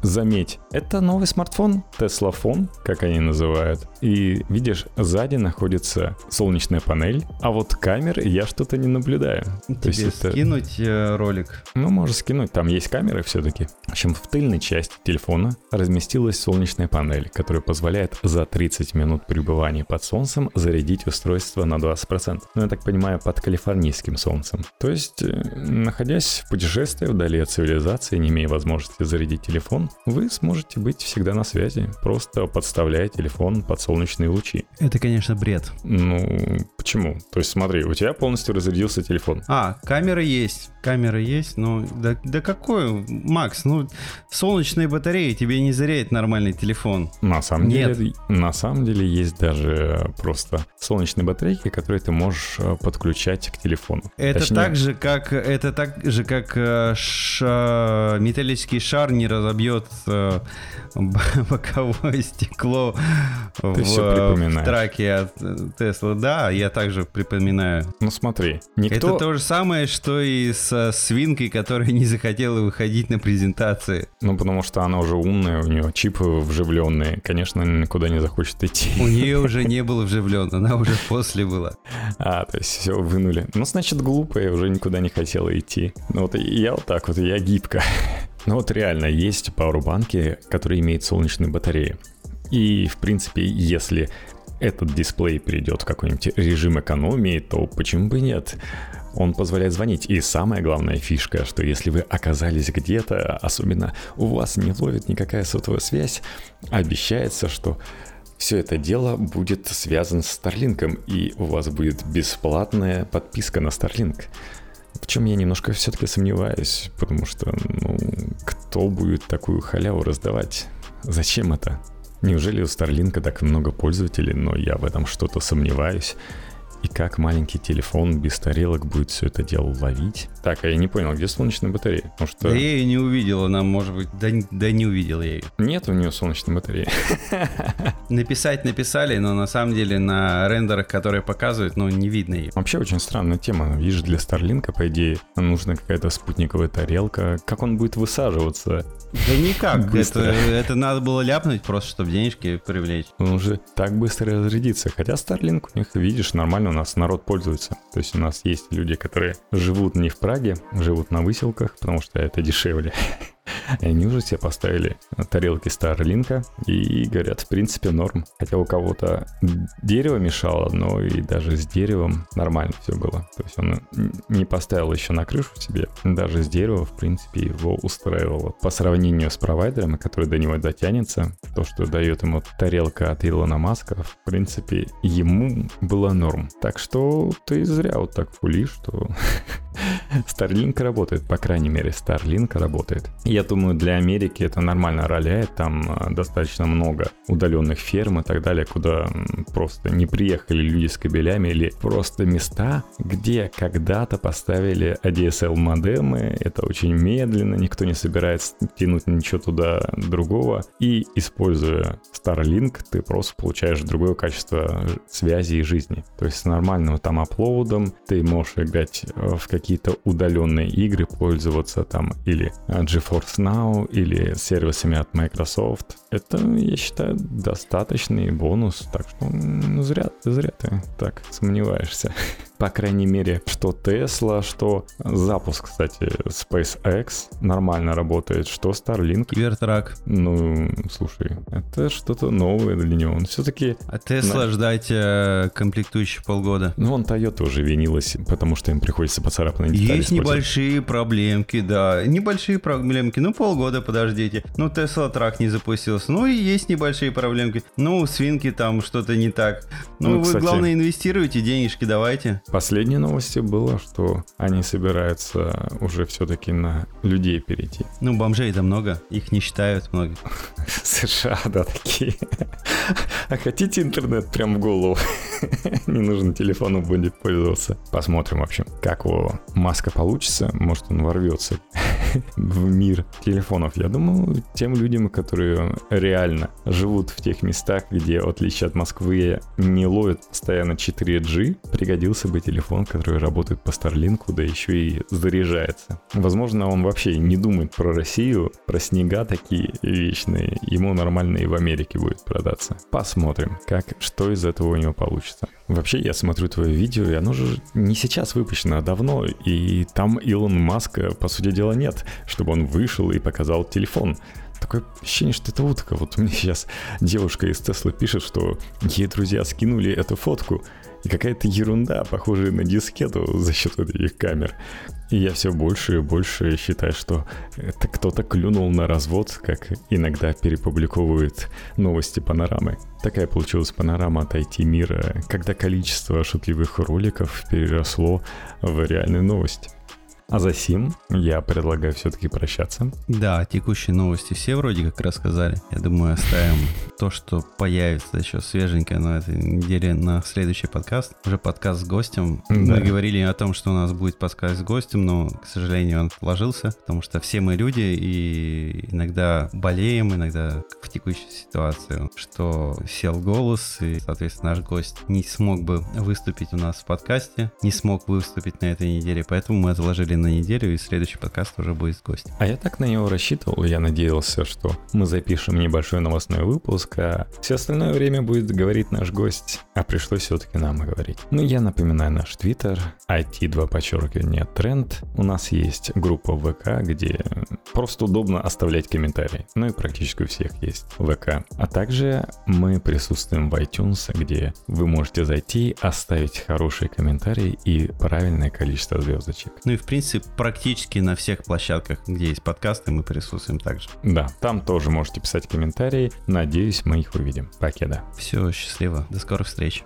Заметь, это новый смартфон, Phone, как они называют. И видишь, сзади находится солнечная панель, а вот камеры я что-то не наблюдаю. То есть Тебе это- скинуть э, ролик. Ну, можешь скинуть, там есть камеры все-таки. В общем, в тыльной части телефона разместилась солнечная панель, которая позволяет за 30 минут пребывания под солнцем зарядить устройство на 20%. Ну, я так понимаю, под калифорнийским солнцем. То есть, э, находясь в путешествии вдали от цивилизации, не имея возможности зарядить телефон, вы сможете быть всегда на связи, просто подставляя телефон под солнечные лучи. Это, конечно, бред. Ну, почему? То есть, смотри, у тебя полностью разрядился телефон. А, камера есть. Камера есть, но да, да какой, Макс, ну солнечные батареи тебе не заряет нормальный телефон. На самом Нет. деле, на самом деле есть даже просто солнечные батарейки, которые ты можешь э, подключать к телефону. Это Точнее, так же, как это так же, как э, ша- металлический шар не разобьет э, б- боковое стекло в, всё припоминаешь. в траке от э, Тесла. Да, я также припоминаю. Ну смотри, никто... Это то же самое, что и со свинкой, которая не захотела выходить на презентации. Ну потому что она уже умная, у нее чипы вживленные. Конечно, никуда не захочет идти. У нее уже не было вживлен, она уже после была. А, то есть все вынули. Ну, значит, глупая, уже никуда не хотела идти. Ну вот я вот так вот, я гибко. Ну вот реально, есть пауэрбанки, которые имеют солнечные батареи. И, в принципе, если этот дисплей перейдет в какой-нибудь режим экономии, то почему бы нет? Он позволяет звонить. И самая главная фишка, что если вы оказались где-то, особенно у вас не ловит никакая сотовая связь, обещается, что все это дело будет связано с Starlink, и у вас будет бесплатная подписка на Starlink. Чем я немножко все-таки сомневаюсь, потому что, ну, кто будет такую халяву раздавать? Зачем это? Неужели у Starlink так много пользователей, но я в этом что-то сомневаюсь. И как маленький телефон без тарелок будет все это дело ловить? Так, а я не понял, где солнечная батарея? Потому что... Да я ее не увидел, она может быть... Да, да не увидел я ее. Нет у нее солнечной батареи. Написать написали, но на самом деле на рендерах, которые показывают, ну, не видно ее. Вообще очень странная тема. Видишь, для Старлинка, по идее, нужна какая-то спутниковая тарелка. Как он будет высаживаться? Да никак. Это, это надо было ляпнуть просто, чтобы денежки привлечь. Он уже так быстро разрядится. Хотя Starlink у них, видишь, нормально у нас народ пользуется. То есть у нас есть люди, которые живут не в Праге, живут на выселках, потому что это дешевле. И они уже себе поставили тарелки Старлинка и говорят, в принципе, норм. Хотя у кого-то дерево мешало, но и даже с деревом нормально все было. То есть он не поставил еще на крышу себе, даже с дерева, в принципе, его устраивало. По сравнению с провайдером, который до него дотянется, то, что дает ему тарелка от Илона Маска, в принципе, ему было норм. Так что ты зря вот так фулишь, что Starlink работает, по крайней мере, Starlink работает. Я думаю, для Америки это нормально роляет, там а, достаточно много удаленных ферм и так далее, куда просто не приехали люди с кабелями или просто места, где когда-то поставили ADSL модемы, это очень медленно, никто не собирается тянуть ничего туда другого, и используя Starlink, ты просто получаешь другое качество связи и жизни. То есть с нормальным там аплоудом ты можешь играть э, в какие-то удаленные игры, пользоваться там или GeForce Now, или сервисами от Microsoft. Это, я считаю, достаточный бонус, так что ну, зря, зря ты так сомневаешься. По крайней мере, что Tesla, что запуск, кстати, SpaceX нормально работает, что Starlink. Кибертрак. Ну, слушай, это что-то новое для него. Он все-таки... А Tesla на... ждать э, комплектующий полгода. Ну, он Toyota уже винилась, потому что им приходится поцарапанные детали Есть небольшие проблемки, да. Небольшие проблемки. Ну, полгода подождите. Ну, Tesla трак не запустился. Ну, и есть небольшие проблемки. Ну, свинки там что-то не так. Ну, ну вы, кстати... главное, инвестируйте, денежки давайте. Последней новости было, что они собираются уже все-таки на людей перейти. Ну, бомжей-то много, их не считают много. США, да, такие. А хотите интернет прям в голову? Не нужно телефону будет пользоваться. Посмотрим, в общем, как у Маска получится. Может, он ворвется в мир телефонов. Я думаю, тем людям, которые реально живут в тех местах, где, в отличие от Москвы, не ловят постоянно 4G, пригодился бы телефон, который работает по Starlink, да еще и заряжается. Возможно, он вообще не думает про Россию, про снега такие вечные. Ему нормально и в Америке будет продаться. Посмотрим, как, что из этого у него получится. Вообще, я смотрю твое видео, и оно же не сейчас выпущено, а давно, и там Илон Маска, по сути дела, нет, чтобы он вышел и показал телефон. Такое ощущение, что это утка. Вот мне сейчас девушка из Теслы пишет, что ей друзья скинули эту фотку, и какая-то ерунда, похожая на дискету за счет этих камер. И я все больше и больше считаю, что это кто-то клюнул на развод, как иногда перепубликовывают новости панорамы. Такая получилась панорама от IT-мира, когда количество шутливых роликов переросло в реальную новость. А за сим я предлагаю все-таки прощаться. Да, текущие новости все вроде как рассказали. Я думаю, оставим то, что появится еще свеженькое на этой неделе на следующий подкаст. Уже подкаст с гостем. Да. Мы говорили о том, что у нас будет подкаст с гостем, но, к сожалению, он отложился, потому что все мы люди и иногда болеем, иногда в текущей ситуации, что сел голос, и, соответственно, наш гость не смог бы выступить у нас в подкасте, не смог выступить на этой неделе, поэтому мы отложили на неделю, и следующий подкаст уже будет с гостем. А я так на него рассчитывал, я надеялся, что мы запишем небольшой новостной выпуск, а все остальное время будет говорить наш гость, а пришлось все-таки нам говорить. Ну, я напоминаю наш твиттер, IT2 подчеркивание тренд. У нас есть группа ВК, где просто удобно оставлять комментарии. Ну и практически у всех есть ВК. А также мы присутствуем в iTunes, где вы можете зайти, оставить хорошие комментарии и правильное количество звездочек. Ну и в принципе принципе, практически на всех площадках, где есть подкасты, мы присутствуем также. Да, там тоже можете писать комментарии. Надеюсь, мы их увидим. Покеда. Все, счастливо. До скорых встреч.